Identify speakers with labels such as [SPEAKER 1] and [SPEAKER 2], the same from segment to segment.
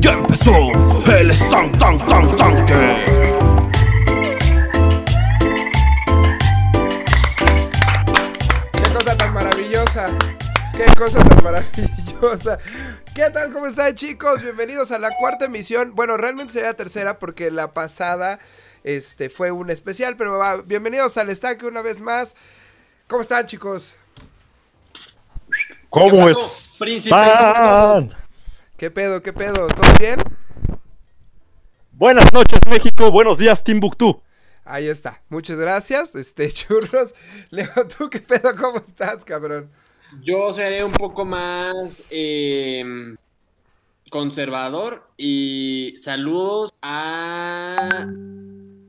[SPEAKER 1] Ya empezó el stand tan tan tanque.
[SPEAKER 2] Qué cosa tan maravillosa. Qué cosa tan maravillosa. ¿Qué tal? ¿Cómo están chicos? Bienvenidos a la cuarta emisión. Bueno, realmente sería la tercera porque la pasada este, fue un especial, pero va, bienvenidos al estanque una vez más. ¿Cómo están chicos?
[SPEAKER 3] ¿Cómo
[SPEAKER 4] príncipe?
[SPEAKER 3] están?
[SPEAKER 2] ¿Qué pedo? ¿Qué pedo? ¿Todo bien?
[SPEAKER 3] Buenas noches, México. Buenos días, Timbuktu.
[SPEAKER 2] Ahí está. Muchas gracias. Este, churros. Leo, ¿tú qué pedo? ¿Cómo estás, cabrón?
[SPEAKER 4] Yo seré un poco más eh, conservador y saludos a...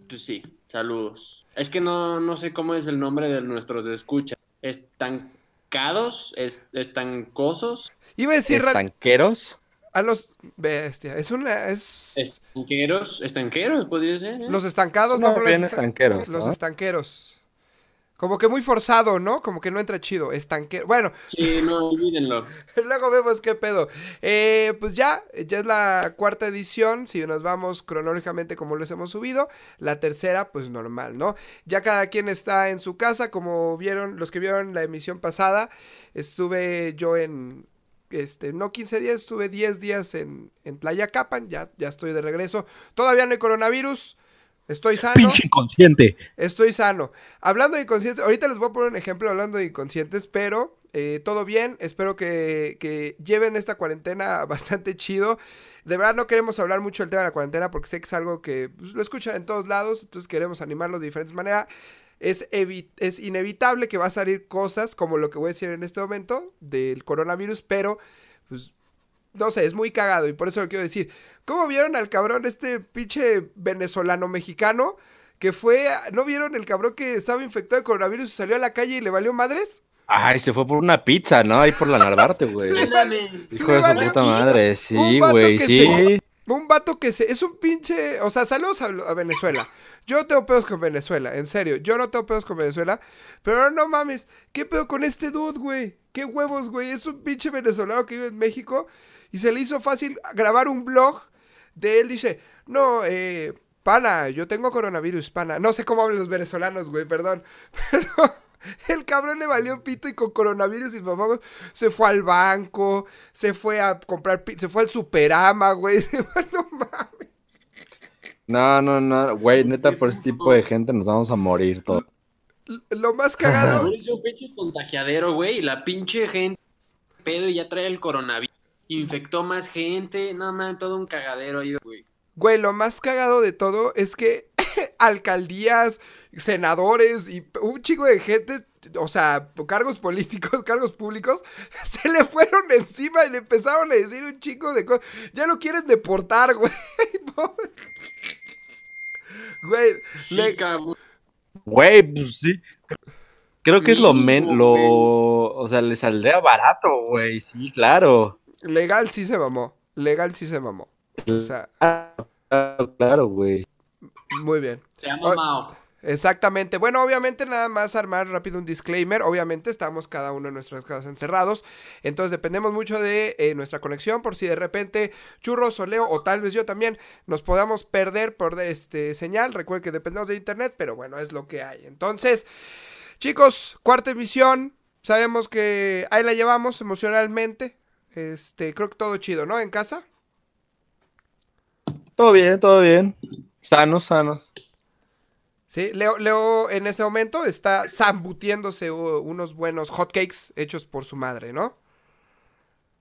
[SPEAKER 4] Pues sí, saludos. Es que no, no sé cómo es el nombre de nuestros escuchas. Estancados, es, estancosos,
[SPEAKER 2] Iba a decir
[SPEAKER 3] ¿Estanqueros?
[SPEAKER 2] A los bestia. Es una es
[SPEAKER 4] estanqueros, estanqueros, podría ser. ¿eh?
[SPEAKER 2] los estancados, no, pero
[SPEAKER 3] bien
[SPEAKER 2] los estan-
[SPEAKER 3] estanqueros,
[SPEAKER 2] Los
[SPEAKER 3] ¿no?
[SPEAKER 2] estanqueros. Como que muy forzado, ¿no? Como que no entra chido. Estanquero. Bueno,
[SPEAKER 4] Sí, no olvídenlo.
[SPEAKER 2] luego vemos qué pedo. Eh, pues ya, ya es la cuarta edición. Si nos vamos cronológicamente como los hemos subido. La tercera, pues normal, ¿no? Ya cada quien está en su casa. Como vieron, los que vieron la emisión pasada, estuve yo en. Este, no 15 días, estuve 10 días en, en Playa Capan, ya, ya estoy de regreso. Todavía no hay coronavirus, estoy sano.
[SPEAKER 3] Pinche inconsciente.
[SPEAKER 2] Estoy sano. Hablando de inconscientes, ahorita les voy a poner un ejemplo hablando de inconscientes, pero eh, todo bien. Espero que, que lleven esta cuarentena bastante chido. De verdad no queremos hablar mucho del tema de la cuarentena porque sé que es algo que pues, lo escuchan en todos lados, entonces queremos animarlos de diferentes maneras. Es, es inevitable que va a salir cosas como lo que voy a decir en este momento del coronavirus, pero pues no sé, es muy cagado y por eso lo quiero decir. ¿Cómo vieron al cabrón este pinche venezolano mexicano? Que fue, ¿no vieron el cabrón que estaba infectado de coronavirus y salió a la calle y le valió madres?
[SPEAKER 3] Ay, se fue por una pizza, ¿no? Ahí por la Narvarte, güey. Hijo de su puta madre. Sí, güey, sí.
[SPEAKER 2] Un vato que se, es un pinche, o sea, saludos a, a Venezuela. Yo no tengo pedos con Venezuela, en serio, yo no tengo pedos con Venezuela, pero no mames, ¿qué pedo con este dude, güey? ¿Qué huevos, güey? Es un pinche venezolano que vive en México y se le hizo fácil grabar un blog de él, dice, no, eh, pana, yo tengo coronavirus, pana. No sé cómo hablan los venezolanos, güey, perdón, pero... El cabrón le valió pito y con coronavirus y mamagos se fue al banco, se fue a comprar, se fue al superama, güey. no mames.
[SPEAKER 3] No, no, no. Güey, neta, por ese tipo de gente nos vamos a morir todos.
[SPEAKER 2] Lo más cagado,
[SPEAKER 4] un pinche contagiadero, güey. La pinche gente pedo y ya trae el coronavirus. Infectó más gente. No, man, todo un cagadero ahí, güey.
[SPEAKER 2] güey, lo más cagado de todo es que alcaldías, senadores y un chico de gente, o sea, cargos políticos, cargos públicos, se le fueron encima y le empezaron a decir un chico de cosas. Ya lo quieren deportar, güey. Güey,
[SPEAKER 4] Sí,
[SPEAKER 2] le-.
[SPEAKER 3] Güey, pues sí. Creo que es lo men, lo, o sea, le saldría barato, güey. Sí, claro.
[SPEAKER 2] legal sí se mamó. Legal sí se mamó. O sea,
[SPEAKER 3] Claro, claro, güey.
[SPEAKER 2] Muy bien. Ay.
[SPEAKER 4] Mao.
[SPEAKER 2] Exactamente. Bueno, obviamente nada más armar rápido un disclaimer. Obviamente estamos cada uno en nuestras casas encerrados. Entonces dependemos mucho de eh, nuestra conexión por si de repente Churros o Leo o tal vez yo también nos podamos perder por este señal. Recuerden que dependemos de internet, pero bueno, es lo que hay. Entonces, chicos, cuarta emisión. Sabemos que ahí la llevamos emocionalmente. Este, creo que todo chido, ¿no? En casa.
[SPEAKER 3] Todo bien, todo bien. Sanos, sanos.
[SPEAKER 2] Sí, Leo, Leo en este momento está zambutiéndose unos buenos hotcakes hechos por su madre, ¿no?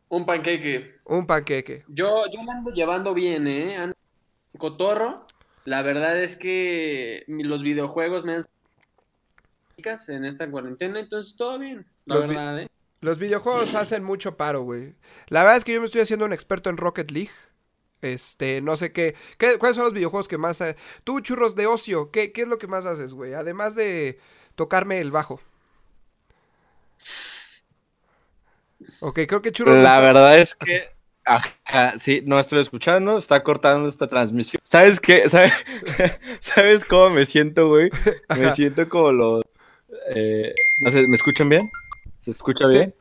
[SPEAKER 4] Un panqueque.
[SPEAKER 2] Un panqueque.
[SPEAKER 4] Yo, yo me ando llevando bien, ¿eh? Ando cotorro. La verdad es que los videojuegos me han en esta cuarentena, entonces todo bien. La
[SPEAKER 2] Los
[SPEAKER 4] verdad, ¿eh?
[SPEAKER 2] Los videojuegos hacen mucho paro, güey. La verdad es que yo me estoy haciendo un experto en Rocket League. Este, no sé qué. ¿qué ¿Cuáles son los videojuegos que más... eh, Tú, churros de ocio, ¿qué, qué es lo que más haces, güey? Además de tocarme el bajo. Ok, creo que churros...
[SPEAKER 3] La verdad es que, ajá, sí, no estoy escuchando, está cortando esta transmisión. ¿Sabes qué? ¿Sabes, ¿Sabes cómo me siento, güey? Me
[SPEAKER 2] Ajá.
[SPEAKER 3] siento como los... eh, no sé, ¿me escuchan bien? ¿Se escucha
[SPEAKER 2] Sí.
[SPEAKER 3] bien?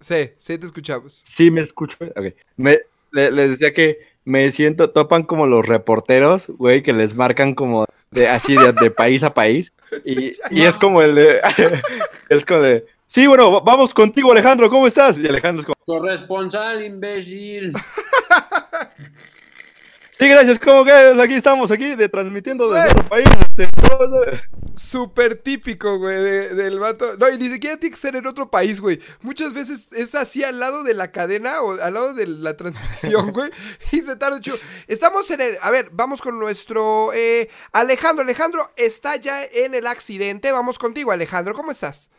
[SPEAKER 2] Sí, sí, te escuchamos.
[SPEAKER 3] Sí, me escucho. Ok. Me, le- les decía que me siento, topan como los reporteros, güey, que les marcan como de, así de, de país a país. Y, y es como el de, es como de, sí, bueno, va- vamos contigo, Alejandro, ¿cómo estás? Y Alejandro es como,
[SPEAKER 4] Corresponsal, imbécil.
[SPEAKER 3] sí, gracias, ¿cómo que aquí estamos, aquí, de transmitiendo desde otro país? este, todo eso".
[SPEAKER 2] Súper típico, güey, de- del vato. No, y ni siquiera tiene que ser en otro país, güey. Muchas veces es así al lado de la cadena o al lado de la transmisión, güey. y se tarda mucho. Estamos en el. A ver, vamos con nuestro. eh, Alejandro. Alejandro está ya en el accidente. Vamos contigo, Alejandro. ¿Cómo estás?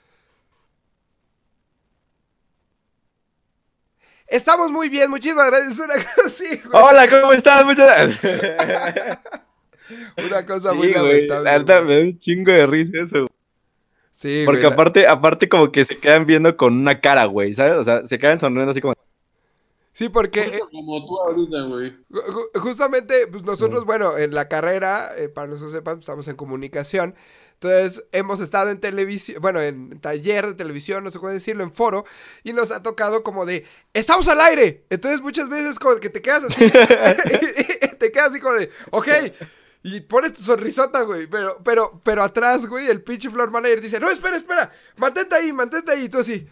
[SPEAKER 2] Estamos muy bien, muchísimas gracias. Una cosa así, güey.
[SPEAKER 3] Hola, ¿cómo estás? Muchas gracias.
[SPEAKER 2] Una cosa muy
[SPEAKER 3] Sí, güey,
[SPEAKER 2] lamentable.
[SPEAKER 3] me da un chingo de risa eso, güey.
[SPEAKER 2] Sí,
[SPEAKER 3] Porque
[SPEAKER 2] güey, la-
[SPEAKER 3] aparte, aparte como que se quedan viendo con una cara, güey, ¿sabes? O sea, se quedan sonriendo así como...
[SPEAKER 2] Sí, porque. eh,
[SPEAKER 4] como tú ahorita, güey.
[SPEAKER 2] Ju- ju- Justamente, pues nosotros, bueno, en la carrera, eh, para los que sepan, estamos en comunicación. Entonces, hemos estado en televisión, bueno, en taller de televisión, no sé cómo decirlo, en foro, y nos ha tocado como de, ¡estamos al aire! Entonces, muchas veces como que te quedas así, te quedas así como de, ¡ok! Y pones tu sonrisota, güey, pero, pero, pero atrás, güey, el pinche floor manager dice, ¡no, espera, espera! ¡Mantente ahí, mantente ahí! Y tú así,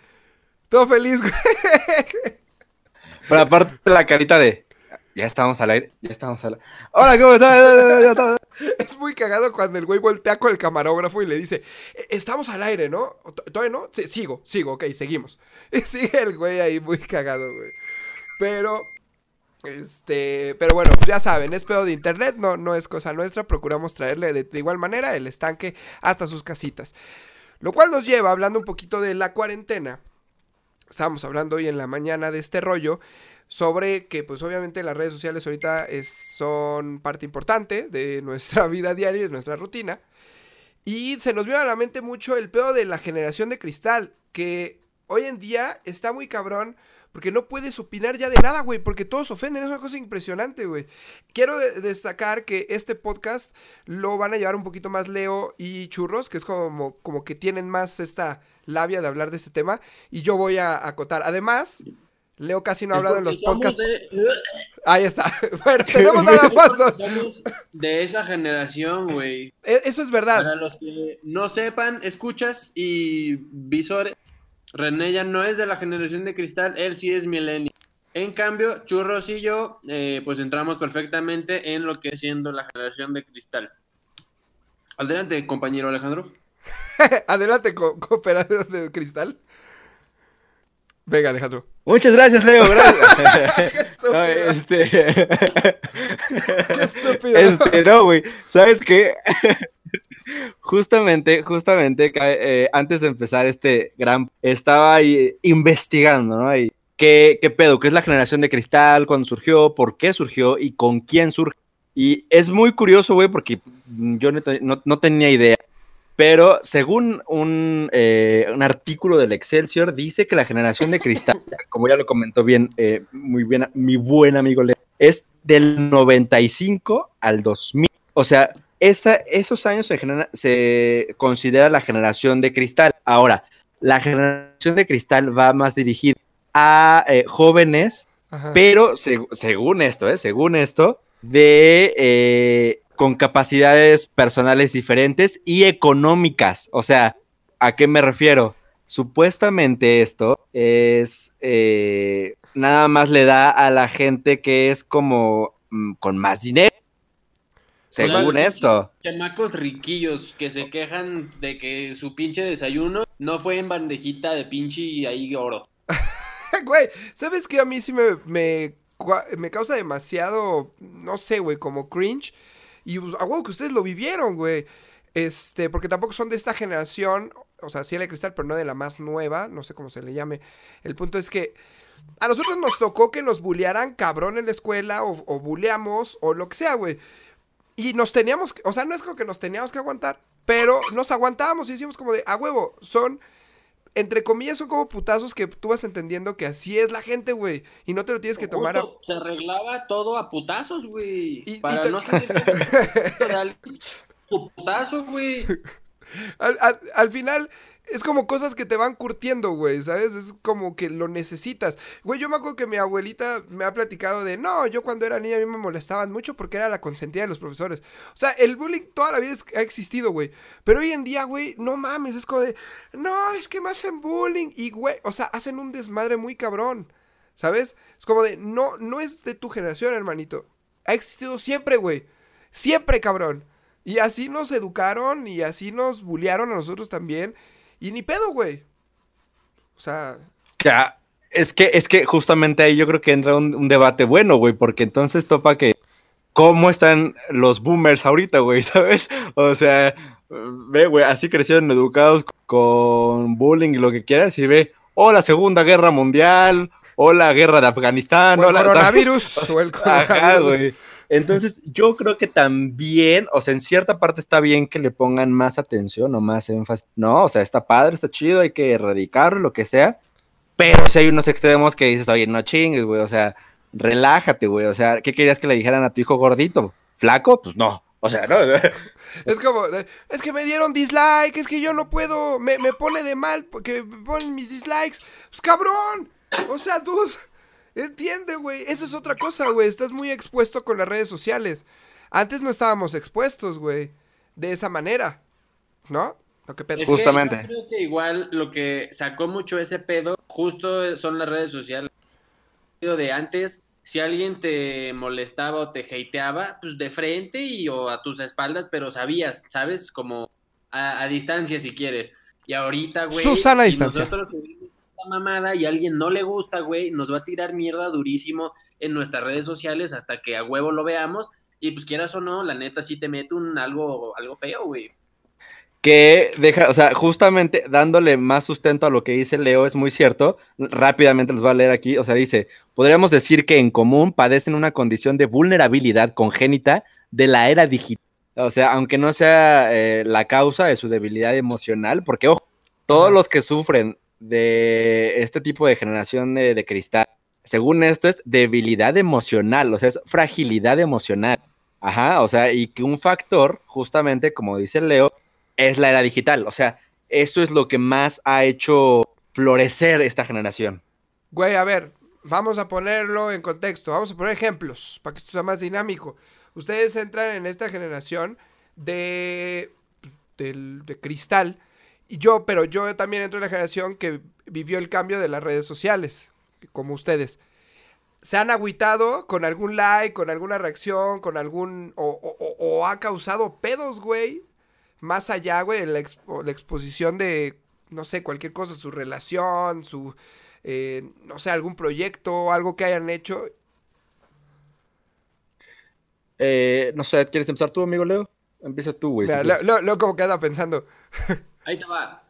[SPEAKER 2] todo feliz, güey.
[SPEAKER 3] Pero aparte la carita de... Ya estamos al aire, ya estamos al aire. Hola, ¿cómo estás?
[SPEAKER 2] Es muy cagado cuando el güey voltea con el camarógrafo y le dice, "E- estamos al aire, ¿no? ¿To- ¿Todavía no? Sí, sigo, sigo, ok, seguimos. Y sigue el güey ahí muy cagado, güey. Pero, este, pero bueno, ya saben, es pedo de internet, no, no es cosa nuestra, procuramos traerle de igual manera el estanque hasta sus casitas. Lo cual nos lleva, hablando un poquito de la cuarentena, estábamos hablando hoy en la mañana de este rollo, sobre que pues obviamente las redes sociales ahorita es- son parte importante de nuestra vida diaria de nuestra rutina. Y se nos vino a la mente mucho el pedo de la generación de cristal, que hoy en día está muy cabrón porque no puedes opinar ya de nada, güey, porque todos ofenden, es una cosa impresionante, güey. Quiero de- destacar que este podcast lo van a llevar un poquito más Leo y Churros, que es como, como que tienen más esta labia de hablar de este tema, y yo voy a acotar. Además, Leo casi no ha hablado en los podcasts.
[SPEAKER 4] de-
[SPEAKER 2] Ahí está. Bueno, tenemos nada más.
[SPEAKER 4] Somos de esa generación, güey.
[SPEAKER 2] E- Eso es verdad.
[SPEAKER 4] Para los que no sepan, escuchas y visores, René ya no es de la generación de cristal, él sí es milenio. En cambio, Churros y yo, eh, pues entramos perfectamente en lo que es siendo la generación de cristal. Adelante, compañero Alejandro.
[SPEAKER 2] Adelante, co cooperador de cristal. Venga, Alejandro.
[SPEAKER 3] Muchas gracias, Leo, gracias.
[SPEAKER 2] estúpido.
[SPEAKER 3] No, este...
[SPEAKER 2] Qué estúpido.
[SPEAKER 3] Este, no, güey. ¿Sabes qué? justamente, justamente, eh, antes de empezar este gran... Estaba ahí investigando, ¿no? Y ¿qué, ¿Qué pedo? ¿Qué es la generación de cristal? ¿Cuándo surgió? ¿Por qué surgió? ¿Y con quién surge? Y es muy curioso, güey, porque yo no tenía idea. Pero según un, eh, un artículo del Excelsior, dice que la generación de cristal, como ya lo comentó bien, eh, muy bien mi buen amigo Leo, es del 95 al 2000. O sea, esa, esos años se, genera- se considera la generación de cristal. Ahora, la generación de cristal va más dirigida a eh, jóvenes,
[SPEAKER 2] Ajá.
[SPEAKER 3] pero seg- según esto, ¿eh? según esto, de con capacidades personales diferentes y económicas. O sea, ¿a qué me refiero? Supuestamente esto es eh, nada más le da a la gente que es como mm, con más dinero. Según esto.
[SPEAKER 4] Chamacos riquillos que se quejan de que su pinche desayuno no fue en bandejita de pinche y ahí oro.
[SPEAKER 2] Güey, ¿sabes qué? A mí sí me, me, me causa demasiado, no sé, güey, como cringe. Y pues, a huevo que ustedes lo vivieron, güey. Este, porque tampoco son de esta generación, o sea, sí la de cristal, pero no de la más nueva, no sé cómo se le llame. El punto es que a nosotros nos tocó que nos bullearan cabrón en la escuela o, o buleamos o lo que sea, güey. Y nos teníamos, que- o sea, no es como que nos teníamos que aguantar, pero nos aguantábamos y decíamos como de, a huevo, son entre comillas, son como putazos que tú vas entendiendo que así es la gente, güey. Y no te lo tienes que tomar a...
[SPEAKER 4] Se arreglaba todo a putazos, güey.
[SPEAKER 2] Y- y
[SPEAKER 4] Para
[SPEAKER 2] te-
[SPEAKER 4] no de su putazo, güey.
[SPEAKER 2] Al, al- al final, es como cosas que te van curtiendo, güey, ¿sabes? Es como que lo necesitas. Güey, yo me acuerdo que mi abuelita me ha platicado de, no, yo cuando era niña a mí me molestaban mucho porque era la consentida de los profesores. O sea, el bullying toda la vida ha existido, güey. Pero hoy en día, güey, no mames, es como de, no, es que me hacen bullying. Y, güey, o sea, hacen un desmadre muy cabrón, ¿sabes? Es como de, no, no es de tu generación, hermanito. Ha existido siempre, güey. Siempre, cabrón. Y así nos educaron y así nos bullearon a nosotros también. Y ni pedo, güey. O sea,
[SPEAKER 3] Ya, es que, es que justamente ahí yo creo que entra un, un debate bueno, güey, porque entonces topa que cómo están los boomers ahorita, güey, ¿sabes? O sea, ve, güey, así crecieron educados con bullying y lo que quieras y ve, o la Segunda Guerra Mundial, o la Guerra de Afganistán,
[SPEAKER 2] o el
[SPEAKER 3] o la-
[SPEAKER 2] coronavirus. o el
[SPEAKER 3] Ajá,
[SPEAKER 2] coronavirus.
[SPEAKER 3] güey. Entonces, yo creo que también, o sea, en cierta parte está bien que le pongan más atención o más énfasis. No, o sea, está padre, está chido, hay que erradicarlo, lo que sea. Pero si hay unos extremos que dices, oye, no chingues, güey, o sea, relájate, güey. O sea, ¿qué querías que le dijeran a tu hijo gordito? ¿Flaco? Pues no. O sea, no.
[SPEAKER 2] Es como, es que me dieron dislike, es que yo no puedo, me, me pone de mal porque me ponen mis dislikes. Pues cabrón. O sea, tú, entiende, güey. Esa es otra cosa, güey. Estás muy expuesto con las redes sociales. Antes no estábamos expuestos, güey. De esa manera. ¿No? Lo que pedo.
[SPEAKER 4] Es que
[SPEAKER 3] Justamente.
[SPEAKER 4] yo creo que igual lo que sacó mucho ese pedo, justo son las redes sociales. De antes, si alguien te molestaba o te hateaba, pues de frente y o a tus espaldas, pero sabías, ¿sabes? Como a, a distancia si quieres. Y ahorita, güey.
[SPEAKER 2] Susana a
[SPEAKER 4] si
[SPEAKER 2] distancia.
[SPEAKER 4] nosotros subimos esta mamada y a alguien no le gusta, güey, nos va a tirar mierda durísimo en nuestras redes sociales hasta que a huevo lo veamos. Y pues quieras o no, la neta sí te mete un algo, algo feo, güey.
[SPEAKER 3] que deja, o sea, justamente dándole más sustento a lo que dice Leo, es muy cierto. Rápidamente les voy a leer aquí. O sea, dice: Podríamos decir que en común padecen una condición de vulnerabilidad congénita de la era digital. O sea, aunque no sea eh, la causa de su debilidad emocional, porque ojo, todos los que sufren de este tipo de generación de, de cristal, según esto, es debilidad emocional, o sea, es fragilidad emocional. Ajá, o sea, y que un factor, justamente como dice Leo, es la era digital. O sea, eso es lo que más ha hecho florecer esta generación.
[SPEAKER 2] Güey, a ver, vamos a ponerlo en contexto, vamos a poner ejemplos para que esto sea más dinámico. Ustedes entran en esta generación de, del- de cristal, y yo, pero yo también entro en la generación que vivió el cambio de las redes sociales, como ustedes. ¿Se han agüitado con algún like, con alguna reacción, con algún... o, o- o- o ha causado pedos, güey? Más allá, güey, de la, expo- la exposición de, no sé, cualquier cosa, su relación, su eh, no sé, algún proyecto, algo que hayan hecho.
[SPEAKER 3] Eh, no sé, ¿quieres empezar tú, amigo Leo? Empieza tú, güey. si
[SPEAKER 2] lo, lo- lo como que anda pensando.
[SPEAKER 4] Ahí te va.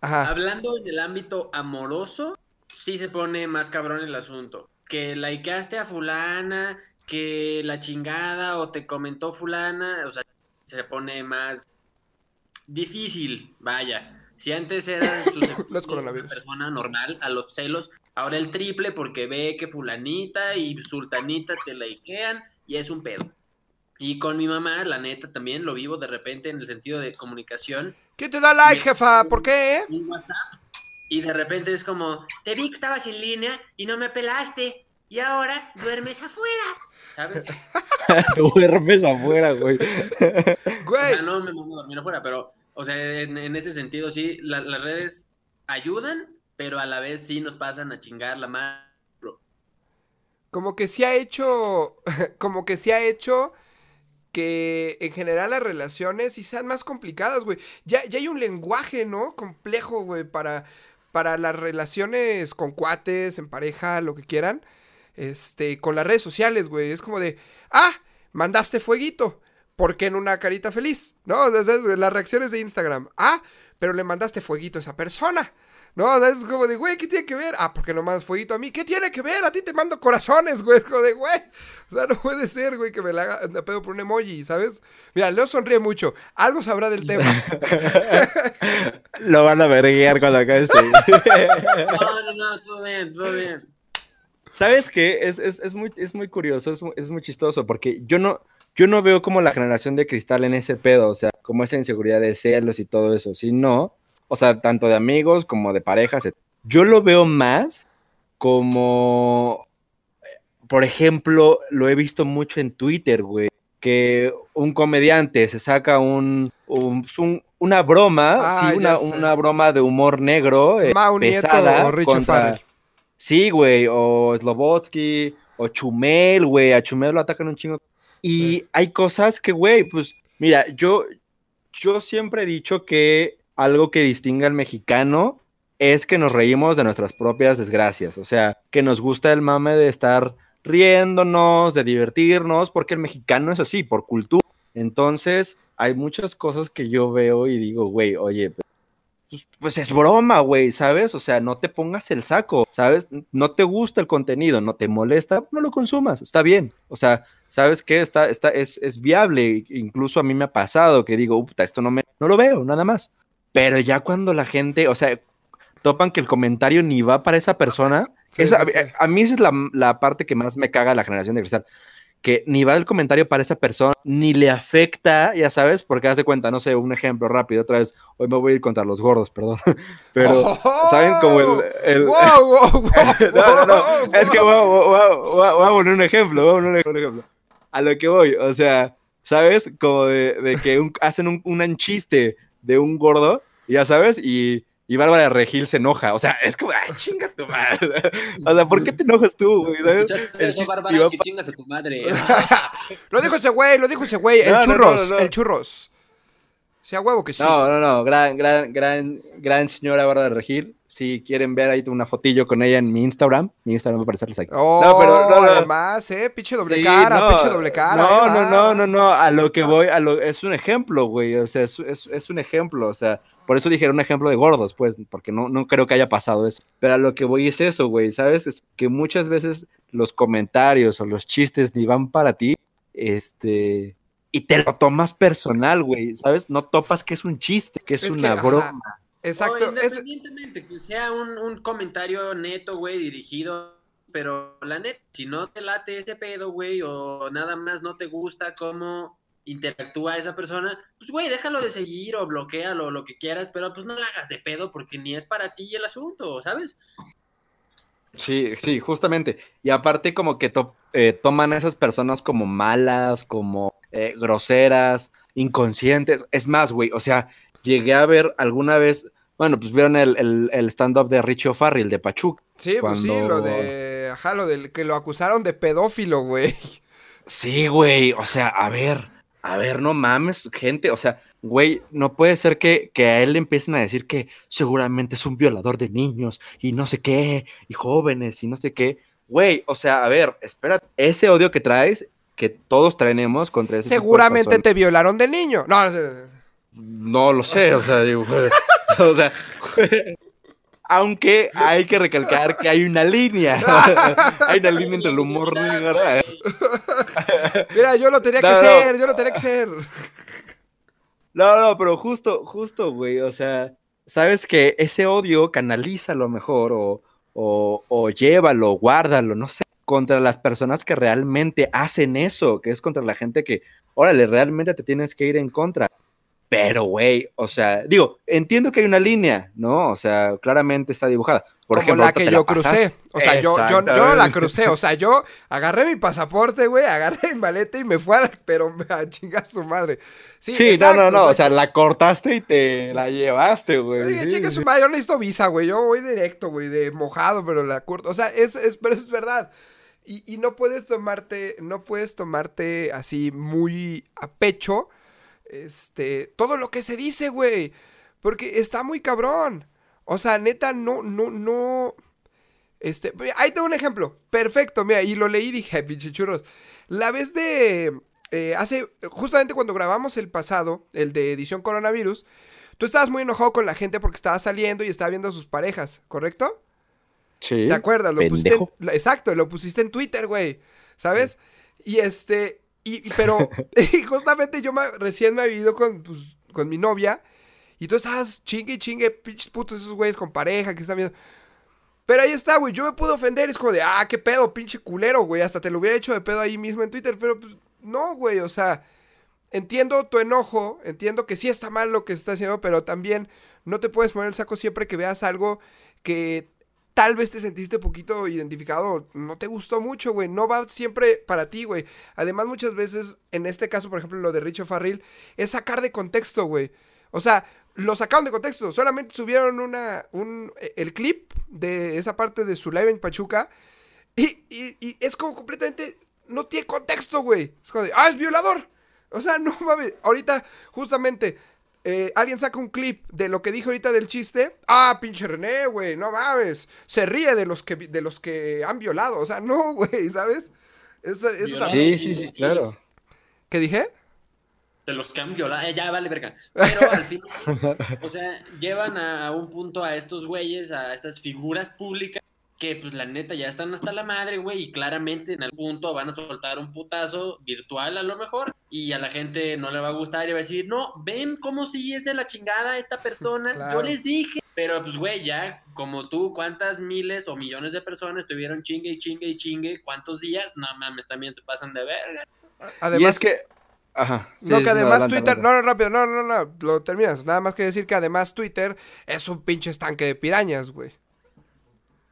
[SPEAKER 2] Ajá.
[SPEAKER 4] Hablando en el ámbito amoroso, sí se pone más cabrón el asunto. Que likeaste a fulana, que la chingada o te comentó fulana, o sea, se pone más difícil, vaya. Si antes era susceptible
[SPEAKER 2] Los coronavirus.
[SPEAKER 4] una persona normal a los celos, ahora el triple porque ve que fulanita y sultanita te likean y es un pedo. Y con mi mamá, la neta, también lo vivo de repente en el sentido de comunicación
[SPEAKER 2] ¿Qué te da like, jefa? ¿Por qué? eh?
[SPEAKER 4] un WhatsApp y de repente es como, te vi que estabas en línea y no me pelaste y ahora duermes afuera, ¿sabes?
[SPEAKER 3] Duermes afuera, güey.
[SPEAKER 4] O
[SPEAKER 2] Güey.
[SPEAKER 4] sea, no me mando a dormir afuera, pero, o sea, en, en ese sentido sí, la- las redes ayudan, pero a la vez sí nos pasan a chingar la mano.
[SPEAKER 2] Como que sí ha hecho. Como que sí ha hecho. Que en general las relaciones sí sean más complicadas, güey. Ya, ya hay un lenguaje, ¿no? Complejo, güey, para, para las relaciones con cuates, en pareja, lo que quieran. Este, con las redes sociales, güey. Es como de, ah, mandaste fueguito. ¿Por qué en una carita feliz? ¿No? Es- las reacciones de Instagram. Ah, pero le mandaste fueguito a esa persona. No, o sea, es como de, güey, ¿qué tiene que ver? Ah, porque no mandas fueguito a mí. ¿Qué tiene que ver? A ti te mando corazones, güey. Es como de, güey. O sea, no puede ser, güey, que me la haga de pedo por un emoji, ¿sabes? Mira, Leo sonríe mucho. Algo sabrá del tema.
[SPEAKER 3] Lo van a verguear cuando acabe este.
[SPEAKER 4] No, no, no, todo bien, todo bien.
[SPEAKER 3] ¿Sabes qué? Es, es, es muy, es muy curioso, es, es muy chistoso, porque yo no, yo no veo como la generación de cristal en ese pedo, o sea, como esa inseguridad de celos y todo eso, sino o sea, tanto de amigos como de parejas. Yo lo veo más como, por ejemplo, lo he visto mucho en Twitter, güey, que un comediante se saca un, un- un- una broma,
[SPEAKER 2] Ah,
[SPEAKER 3] sí, una, broma de humor negro, eh, pesada,
[SPEAKER 2] o
[SPEAKER 3] contra-. Sí, güey, o Slobotsky, o Chumel, güey, a Chumel lo atacan un chingo. Y hay cosas que, güey, pues, mira, yo, yo siempre he dicho que algo que distingue al mexicano es que nos reímos de nuestras propias desgracias, o sea, que nos gusta el mame de estar riéndonos, de divertirnos, porque el mexicano es así, por cultura. Entonces, hay muchas cosas que yo veo y digo, güey, oye, pues, pues es broma, güey, ¿sabes? O sea, no te pongas el saco, ¿sabes? No te gusta el contenido, no te molesta, no lo consumas, está bien. O sea, ¿sabes qué? Está, está, es, es viable. Incluso a mí me ha pasado que digo, puta, esto no me, no lo veo, nada más. Pero ya cuando la gente, o sea, topan que el comentario ni va para esa persona,
[SPEAKER 2] Sí,
[SPEAKER 3] esa-
[SPEAKER 2] sí.
[SPEAKER 3] A, a mí esa es la, la parte que más me caga la generación de cristal. Que ni va el comentario para esa persona, ni le afecta, ya sabes, porque haz de cuenta, no sé, un ejemplo rápido, otra vez, hoy me voy a ir contra los gordos, perdón. Pero, ¿saben? Como el... el-
[SPEAKER 2] ¡Wow, wow, wow!
[SPEAKER 3] no, no, no. Es que voy a poner un ejemplo, voy a poner un ejemplo. A lo que voy, o sea, ¿sabes? Como de, de que un- hacen un, un chiste de un gordo, ya sabes, y, y Bárbara Regil se enoja. O sea, es como, ¡ay, chinga tu madre! O sea, ¿por qué te enojas tú, güey? El chiste
[SPEAKER 4] Bárbara, que chingas a tu madre.
[SPEAKER 2] Lo dijo ese güey, lo dijo ese güey. El
[SPEAKER 3] No, no, no,
[SPEAKER 2] churros,
[SPEAKER 3] no, no.
[SPEAKER 2] el churros. Sea huevo que sí.
[SPEAKER 3] No, no, no, gran, gran, gran, gran señora Bárbara Regil. Si quieren ver ahí una fotillo con ella en mi Instagram, mi Instagram va a aparecerles aquí.
[SPEAKER 2] Oh,
[SPEAKER 3] no, pero no, no.
[SPEAKER 2] además, eh, pinche doble
[SPEAKER 3] Sí,
[SPEAKER 2] cara,
[SPEAKER 3] no,
[SPEAKER 2] pinche doble cara.
[SPEAKER 3] No,
[SPEAKER 2] eh,
[SPEAKER 3] no, no, no, no, a lo que voy, a lo, es un ejemplo, güey, o sea, es, es- es un ejemplo, o sea, por eso dije era un ejemplo de gordos, pues, porque no, no creo que haya pasado eso, pero a lo que voy es eso, güey, ¿sabes? Es que muchas veces los comentarios o los chistes ni van para ti, este, y te lo tomas personal, güey, ¿sabes? No topas que es un chiste, que es,
[SPEAKER 2] Es que,
[SPEAKER 3] una
[SPEAKER 2] ajá,
[SPEAKER 3] broma.
[SPEAKER 2] Exacto.
[SPEAKER 4] O
[SPEAKER 2] es-
[SPEAKER 4] independientemente que sea un, un comentario neto, güey, dirigido, pero la neta, si no te late ese pedo, güey, o nada más no te gusta cómo interactúa esa persona, pues, güey, déjalo de seguir o bloquealo o lo que quieras, pero pues no la hagas de pedo porque ni es para ti el asunto, ¿sabes?
[SPEAKER 3] Sí, sí, justamente. Y aparte como que to- eh, toman a esas personas como malas, como eh, groseras, inconscientes. Es más, güey, o sea, llegué a ver alguna vez, bueno, pues vieron el, el- el stand-up de Richie O'Farrell de Pachuca.
[SPEAKER 2] sí, pues sí,
[SPEAKER 3] cuando-
[SPEAKER 2] lo de. Ajá, lo del que lo acusaron de pedófilo, güey.
[SPEAKER 3] Sí, güey, o sea, a ver, a ver, no mames, gente, o sea, güey, no puede ser que, que a él le empiecen a decir que seguramente es un violador de niños y no sé qué, y jóvenes y no sé qué. Güey, o sea, a ver, espera, ese odio que traes, que todos traemos contra ese
[SPEAKER 2] Seguramente te violaron de niño. No, no,
[SPEAKER 3] lo sé, o sea, digo, o sea, aunque hay que recalcar que hay una línea, hay una línea entre el humor negro.
[SPEAKER 2] Mira, yo lo tenía que
[SPEAKER 3] No,
[SPEAKER 2] ser, yo lo tenía que ser.
[SPEAKER 3] No, no, pero justo, justo, güey, o sea, sabes que ese odio canaliza lo mejor o, o, o llévalo, guárdalo, no sé, contra las personas que realmente hacen eso, que es contra la gente que, órale, realmente te tienes que ir en contra. Pero, güey, o sea, digo, entiendo que hay una línea, ¿no? O sea, claramente está dibujada. Por
[SPEAKER 2] Como
[SPEAKER 3] ejemplo,
[SPEAKER 2] la que yo crucé. O sea, yo, yo, yo no la crucé. O sea, yo agarré mi pasaporte, güey, agarré mi maleta y me fui a, pero a chingar su madre. Sí,
[SPEAKER 3] Sí,
[SPEAKER 2] exacto,
[SPEAKER 3] no, no, no, o sea, la cortaste y te la llevaste, güey.
[SPEAKER 2] Oye,
[SPEAKER 3] sí,
[SPEAKER 2] chinga su madre, yo no necesito visa, güey. Yo voy directo, güey, de mojado, pero la curta. O sea, es, es, pero es verdad. Y, y no puedes tomarte, no puedes tomarte así muy a pecho, este, todo lo que se dice, güey. Porque está muy cabrón. O sea, neta, no, no, no. Este, ahí tengo un ejemplo. Perfecto, mira, y lo leí y dije, pinche churros. La vez de. eh, hace. Justamente cuando grabamos el pasado, el de edición coronavirus, tú estabas muy enojado con la gente porque estaba saliendo y estaba viendo a sus parejas, ¿correcto?
[SPEAKER 3] Sí.
[SPEAKER 2] ¿Te acuerdas? Lo pusiste en- exacto, lo pusiste en Twitter, güey. ¿Sabes? Y este. Y, pero y justamente yo me- recién me había ido con, pues, con mi novia. Y tú estabas chingue y chingue, pinches putos esos güeyes con pareja que están viendo. Pero ahí está, güey. Yo me puedo ofender. Es como de, ah, qué pedo, pinche culero, güey. Hasta te lo hubiera hecho de pedo ahí mismo en Twitter. Pero pues, no, güey. O sea, entiendo tu enojo, entiendo que sí está mal lo que se está haciendo, pero también no te puedes poner el saco siempre que veas algo que tal vez te sentiste poquito identificado, no te gustó mucho, güey, no va siempre para ti, güey. Además, muchas veces, en este caso, por ejemplo, lo de Richo Farril, es sacar de contexto, güey. O sea, lo sacaron de contexto, solamente subieron una, un, el clip de esa parte de su live en Pachuca y, y, y es como completamente, no tiene contexto, güey. Es como de, ah, es violador. O sea, no mames, ahorita justamente eh, alguien saca un clip de lo que dijo ahorita del chiste. Ah, pinche René, güey, no mames. Se ríe de los que, de los que han violado. O sea, no, güey, ¿sabes? Eso, también-
[SPEAKER 3] Sí, sí, sí, claro.
[SPEAKER 2] ¿Qué dije?
[SPEAKER 4] De los que han violado, eh, ya vale verga. Pero al fin, o sea, llevan a, a un punto a estos güeyes, a estas figuras públicas, que pues la neta ya están hasta la madre, güey, y claramente en algún punto van a soltar un putazo virtual a lo mejor, y a la gente no le va a gustar y va a decir, no, ven cómo sí es de la chingada esta persona,
[SPEAKER 2] Claro.
[SPEAKER 4] yo les dije. Pero pues, güey, ya como tú, ¿cuántas miles o millones de personas estuvieron chingue y chingue y chingue? ¿Cuántos días? No mames, también se pasan de verga.
[SPEAKER 2] Además,
[SPEAKER 3] y es que. Ajá. sí,
[SPEAKER 2] no, que además
[SPEAKER 3] adelante,
[SPEAKER 2] Twitter.
[SPEAKER 3] adelante.
[SPEAKER 2] No, no, rápido, no, no, no, lo terminas. Nada más que decir que además Twitter es un pinche estanque de pirañas, güey.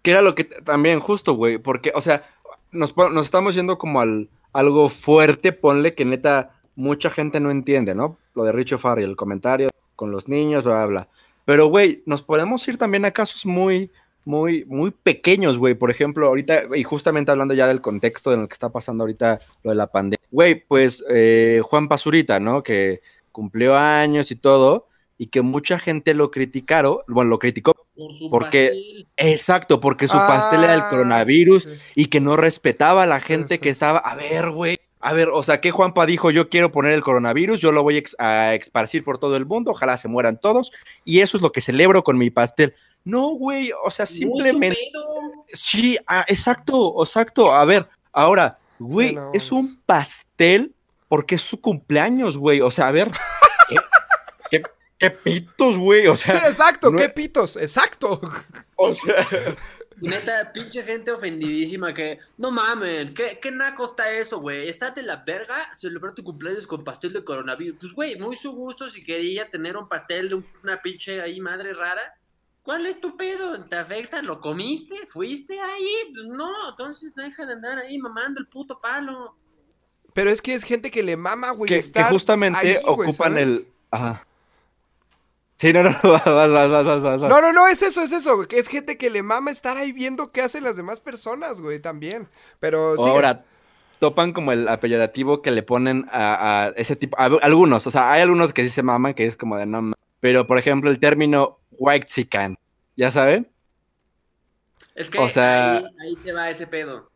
[SPEAKER 3] Que era lo que también justo, güey, porque, o sea, nos, nos estamos yendo como al algo fuerte, ponle que neta mucha gente no entiende, ¿no? Lo de Richo Farrell, el comentario con los niños, bla, bla, bla. Pero, güey, nos podemos ir también a casos muy, muy, muy pequeños, güey. Por ejemplo, ahorita, y justamente hablando ya del contexto en el que está pasando ahorita lo de la pandemia. Güey, pues eh, Juan Pazurita, ¿no? Que cumplió años y todo, y que mucha gente lo criticaron, bueno, lo criticó
[SPEAKER 4] Por su
[SPEAKER 3] Porque-
[SPEAKER 4] pastel.
[SPEAKER 3] Exacto, porque su pastel era el
[SPEAKER 2] Ah,
[SPEAKER 3] coronavirus
[SPEAKER 2] sí.
[SPEAKER 3] y que no respetaba a la gente
[SPEAKER 2] sí,
[SPEAKER 3] que estaba. A ver, güey. A ver, o sea, que Juanpa dijo: Yo quiero poner el coronavirus, yo lo voy a, esparcir por todo el mundo, ojalá se mueran todos. Y eso es lo que celebro con mi pastel. No, güey, o sea, simplemente. Sí, ah, exacto, exacto. A ver, ahora, güey, es un pastel porque es su cumpleaños, güey. O sea, a ver. ¿qué, pitos, güey? O sea,
[SPEAKER 2] exacto,
[SPEAKER 3] no-
[SPEAKER 2] qué pitos, exacto.
[SPEAKER 3] o sea.
[SPEAKER 4] Neta, pinche gente ofendidísima que, no mamen, ¿qué, qué naco está eso, güey? ¿Estás de la verga celebrar tu cumpleaños con pastel de coronavirus? Pues, güey, muy su gusto si quería tener un pastel de un- una pinche ahí madre rara. ¿Cuál es tu pedo? ¿Te afecta? ¿Lo comiste? ¿Fuiste ahí? No, entonces deja de andar ahí mamando el puto palo.
[SPEAKER 2] Pero es que es gente que le mama, güey.
[SPEAKER 3] que, justamente
[SPEAKER 2] ahí,
[SPEAKER 3] ocupan el. Ajá. Sí, no, no, vas, vas, vas, vas, vas, vas.
[SPEAKER 2] No, no, no, es eso, es eso, es gente que le mama estar ahí viendo qué hacen las demás personas, güey, también. Pero.
[SPEAKER 3] Ahora, topan como el apellativo que le ponen a, a ese tipo. a- algunos, o sea, hay algunos que sí se maman, que es como de no. Pero, por ejemplo, el término white chican, ¿ya saben?
[SPEAKER 4] Es que
[SPEAKER 3] O sea-
[SPEAKER 4] ahí, ahí te va ese pedo.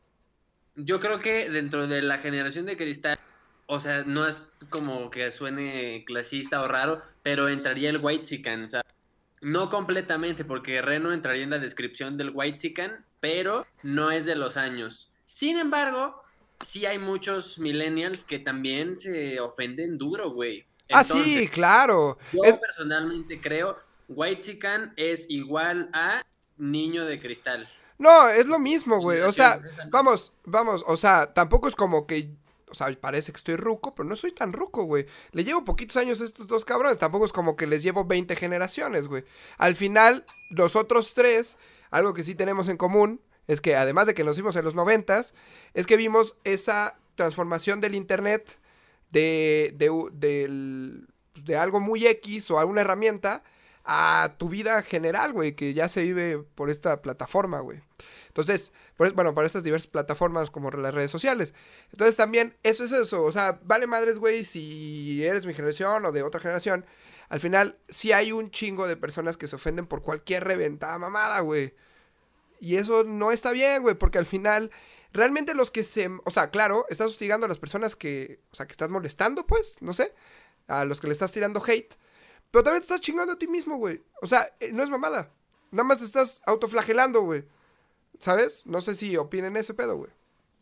[SPEAKER 4] Yo creo que dentro de la generación de cristal, o sea, no es como que suene clasista o raro, pero entraría el white chican, No completamente, porque Reno entraría en la descripción del white chican, pero no es de los años. Sin embargo, sí hay muchos millennials que también se ofenden duro, güey.
[SPEAKER 2] ah, sí, claro.
[SPEAKER 4] yo
[SPEAKER 2] Es-
[SPEAKER 4] personalmente creo White Chican es igual a niño de cristal.
[SPEAKER 2] No, es lo mismo, güey. O sea, vamos, vamos, o sea, tampoco es como que. O sea, parece que estoy ruco, pero no soy tan ruco, güey. Le llevo poquitos años a estos dos cabrones. Tampoco es como que les llevo 20 generaciones, güey. Al final, nosotros tres, algo que sí tenemos en común, es que además de que nos vimos en los noventas, es que vimos esa transformación del internet de, de, del- pues, de algo muy X o alguna herramienta a tu vida general, güey, que ya se vive por esta plataforma, güey. Entonces, bueno, para estas diversas plataformas como las redes sociales. Entonces también, eso es eso. O sea, vale madres, güey, si eres mi generación o de otra generación. Al final, sí hay un chingo de personas que se ofenden por cualquier reventada mamada, güey. Y eso no está bien, güey, porque al final, realmente los que se... O sea, claro, estás hostigando a las personas que... O sea, que estás molestando, pues, no sé. A los que le estás tirando hate. Pero también te estás chingando a ti mismo, güey. O sea, eh, no es mamada. Nada más te estás autoflagelando, güey. ¿Sabes? No sé si opinen ese pedo, güey.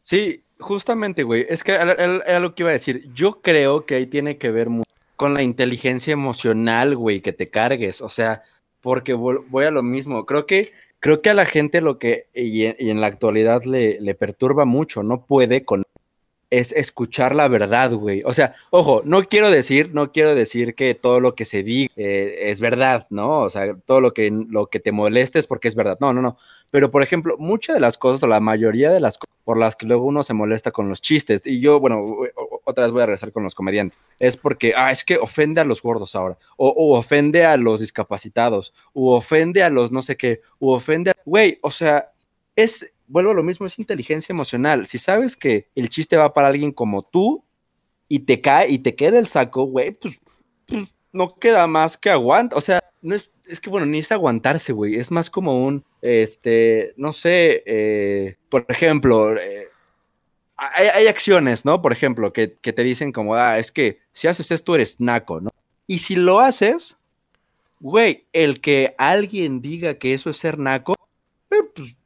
[SPEAKER 3] Sí, justamente, güey. Es que era, lo que iba a decir. Yo creo que ahí tiene que ver mu- con la inteligencia emocional, güey, que te cargues. O sea, porque voy a lo mismo. Creo que, creo que a la gente lo que, y en, y en la actualidad le, le perturba mucho, no puede con es escuchar la verdad, güey. O sea, ojo, no quiero decir, no quiero decir que todo lo que se diga eh, es verdad, ¿no? O sea, todo lo que, lo que te moleste es porque es verdad. No, no, no. Pero, por ejemplo, muchas de las cosas, o la mayoría de las cosas por las que luego uno se molesta con los chistes, y yo, bueno, otra vez voy a regresar con los comediantes, es porque, ah, es que ofende a los gordos ahora, o, o ofende a los discapacitados, o ofende a los no sé qué, o ofende a... Güey, o sea, es vuelvo a lo mismo, es inteligencia emocional. Si sabes que el chiste va para alguien como tú y te cae y te queda el saco, güey, pues, pues no queda más que aguanta. O sea, no es, es que bueno, ni es aguantarse, güey. Es más como un, este, no sé, eh, por ejemplo, eh, hay, acciones, ¿no? Por ejemplo, que, te dicen como, ah, es que si haces esto eres naco, ¿no? Y si lo haces, güey, el que alguien diga que eso es ser naco, eh, pues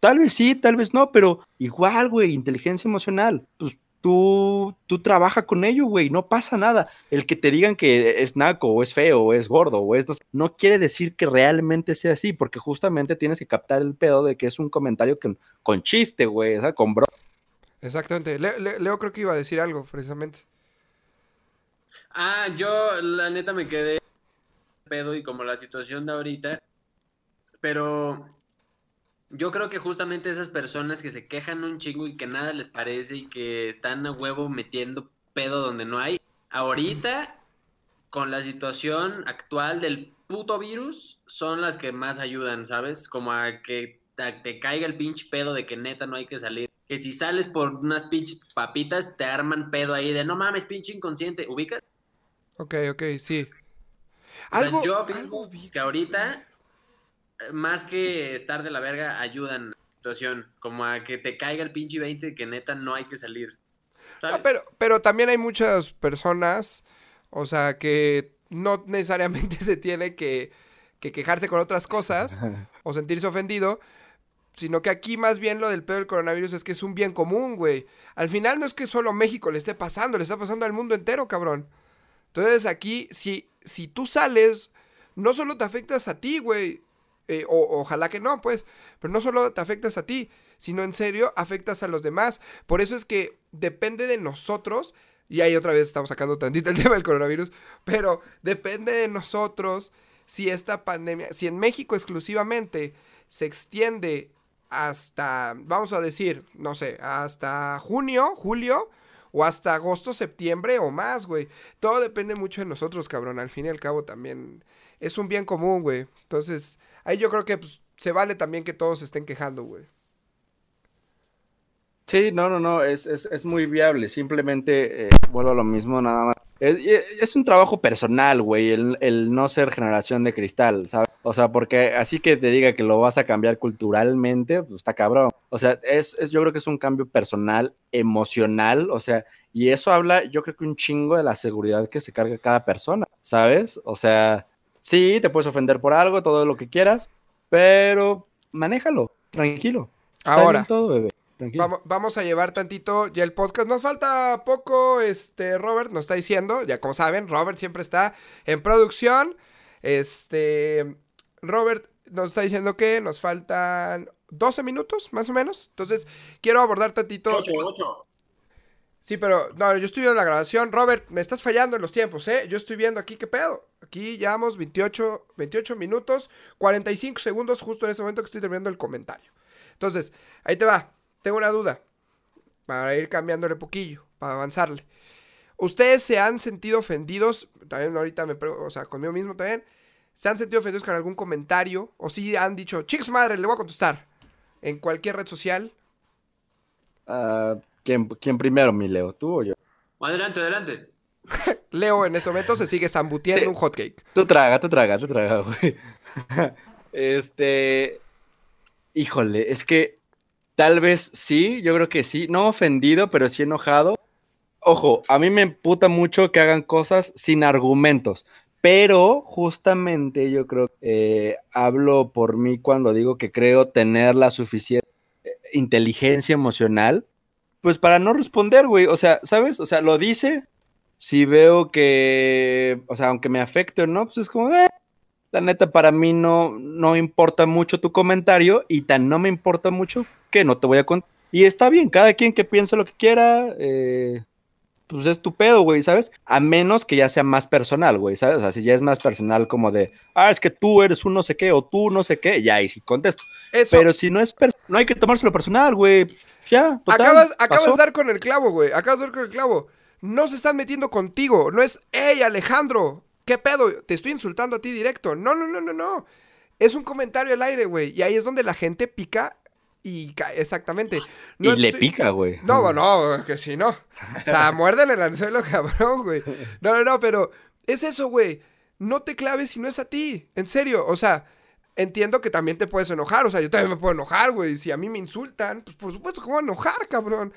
[SPEAKER 3] Tal vez sí, tal vez no, pero igual, güey, inteligencia emocional. Pues tú, tú trabaja con ello, güey, no pasa nada. El que te digan que es naco, o es feo, o es gordo, o es no, no quiere decir que realmente sea así, porque justamente tienes que captar el pedo de que es un comentario que, con chiste, güey, con bro.
[SPEAKER 2] Exactamente. Leo creo que iba a decir algo, precisamente.
[SPEAKER 4] Ah, yo la neta me quedé pedo y como la situación de ahorita, pero yo creo que justamente esas personas que se quejan un chingo y que nada les parece y que están a huevo metiendo pedo donde no hay, ahorita, con la situación actual del puto virus, son las que más ayudan, ¿sabes? Como a que te caiga el pinche pedo de que neta no hay que salir. Que si sales por unas pinches papitas, te arman pedo ahí de no mames, pinche inconsciente. ¿Ubicas?
[SPEAKER 2] Ok, ok, sí.
[SPEAKER 4] ¿Algo, yo pienso que ahorita más que estar de la verga, ayudan la situación. Como a que te caiga el pinche 20 que neta no hay que salir.
[SPEAKER 2] Ah, pero, pero también hay muchas personas, o sea, que no necesariamente se tiene que, que quejarse con otras cosas o sentirse ofendido, sino que aquí más bien lo del pedo del coronavirus es que es un bien común, güey. Al final no es que solo México le esté pasando, le está pasando al mundo entero, cabrón. Entonces aquí, si, si tú sales, no solo te afectas a ti, güey, eh, o, ojalá que no, pues, pero no solo te afectas a ti, sino en serio afectas a los demás. Por eso es que depende de nosotros, y ahí otra vez estamos sacando tantito el tema del coronavirus, pero depende de nosotros si esta pandemia, si en México exclusivamente se extiende hasta, vamos a decir, no sé, hasta junio, julio, o hasta agosto, septiembre o más, güey. Todo depende mucho de nosotros, cabrón. Al fin y al cabo también es un bien común, güey. Entonces, Ahí yo creo que pues, se vale también que todos estén quejando, güey.
[SPEAKER 3] Sí, no, no, no, es, es, muy viable. Simplemente eh, vuelvo a lo mismo, nada más. Es, un trabajo personal, güey, el, no ser generación de cristal, ¿sabes? O sea, porque así que te diga que lo vas a cambiar culturalmente, pues está cabrón. O sea, es, es, yo creo que es un cambio personal, emocional, o sea, y eso habla, yo creo que un chingo de la seguridad que se carga cada persona, ¿sabes? O sea, Sí, te puedes ofender por algo, todo lo que quieras, pero manéjalo, tranquilo.
[SPEAKER 2] Ahora, todo, bebé. Vamos, vamos, a llevar tantito ya el podcast. Nos falta poco, este, Robert nos está diciendo, ya como saben, Robert siempre está en producción. Este, Robert nos está diciendo que nos faltan 12 minutos, más o menos. Entonces, quiero abordar tantito.
[SPEAKER 4] 8, 8.
[SPEAKER 2] Sí, pero no, yo estoy viendo la grabación. Robert, me estás fallando en los tiempos, ¿eh? Yo estoy viendo aquí qué pedo. Aquí llevamos 28, 28 minutos, 45 segundos justo en ese momento que estoy terminando el comentario. Entonces, ahí te va. Tengo una duda. Para ir cambiándole poquillo, para avanzarle. ¿Ustedes se han sentido ofendidos? También ahorita me pregunto, o sea, conmigo mismo también. ¿Se han sentido ofendidos con algún comentario? ¿O si han dicho, chicos madre, le voy a contestar? En cualquier red social.
[SPEAKER 3] Ah... ¿Quién, primero, mi Leo? ¿Tú o yo?
[SPEAKER 4] Adelante, adelante.
[SPEAKER 2] Leo en ese momento se sigue zambutiendo un hotcake.
[SPEAKER 3] Tú traga, tú traga, tú traga, güey. este. Híjole, es que tal vez sí, yo creo que sí. No ofendido, pero sí enojado. Ojo, a mí me emputa mucho que hagan cosas sin argumentos. Pero justamente yo creo que eh, hablo por mí cuando digo que creo tener la suficiente eh, inteligencia emocional pues para no responder, güey. O sea, ¿sabes? O sea, lo dice. Si veo que, o sea, aunque me afecte o no, pues es como, eh, la neta, para mí no, no importa mucho tu comentario y tan no me importa mucho que no te voy a contar. Y está bien, cada quien que piense lo que quiera, eh, pues es tu pedo, güey, ¿sabes? A menos que ya sea más personal, güey, ¿sabes? O sea, si ya es más personal como de, ah, es que tú eres un no sé qué o tú no sé qué, ya ahí sí contesto.
[SPEAKER 2] Eso.
[SPEAKER 3] Pero si no es, no hay que tomárselo personal, güey, pues, ya, total,
[SPEAKER 2] acabas, acabas
[SPEAKER 3] pasó.
[SPEAKER 2] de dar con el clavo, güey. Acabas de dar con el clavo. No se están metiendo contigo. No es, hey, Alejandro, ¿qué pedo? Te estoy insultando a ti directo. No, no, no, no, no. Es un comentario al aire, güey. Y ahí es donde la gente pica y cae. Exactamente. No
[SPEAKER 3] y le pica, güey.
[SPEAKER 2] No, no, que si no. O sea, muerden el anzuelo, cabrón, güey. No, no, no, pero es eso, güey. No te claves si no es a ti. En serio, o sea, entiendo que también te puedes enojar. O sea, yo también me puedo enojar, güey. Si a mí me insultan, pues por supuesto que voy a enojar, cabrón.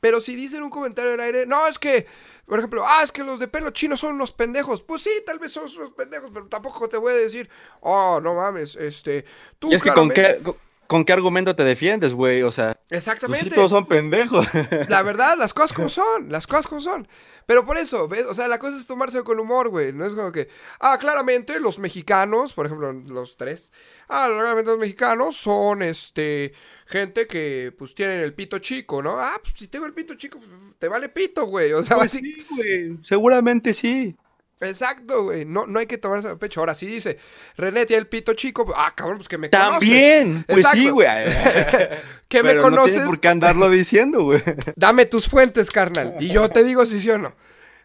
[SPEAKER 2] Pero si dicen un comentario al aire, no, es que, por ejemplo, ah, es que los de pelo chino son unos pendejos. Pues sí, tal vez son unos pendejos, pero tampoco te voy a decir, oh, no mames, este, tú
[SPEAKER 3] Y es que con
[SPEAKER 2] claramente-".
[SPEAKER 3] qué, con qué argumento te defiendes, güey, o sea, pues
[SPEAKER 2] Exactamente.
[SPEAKER 3] sí, todos son pendejos.
[SPEAKER 2] La verdad, las cosas como son, las cosas como son. Pero por eso, ¿ves? O sea, la cosa es tomarse con humor, güey. No es como que, ah, claramente los mexicanos, por ejemplo, los tres, ah, claramente los mexicanos son, este, gente que, pues, tienen el pito chico, ¿no? Ah, pues, si tengo el pito chico, pues, te vale pito, güey. O sea,
[SPEAKER 3] Pues
[SPEAKER 2] basi-
[SPEAKER 3] sí, güey, seguramente sí.
[SPEAKER 2] Exacto, güey. No, no hay que tomarse al pecho. Ahora, si dice, René tiene el pito chico, pues, ah, cabrón, pues que me conoces.
[SPEAKER 3] También, pues sí, güey.
[SPEAKER 2] Que me
[SPEAKER 3] Pero No
[SPEAKER 2] conoces.
[SPEAKER 3] tiene por qué andarlo diciendo, güey.
[SPEAKER 2] Dame tus fuentes, carnal. Y yo te digo si sí o no.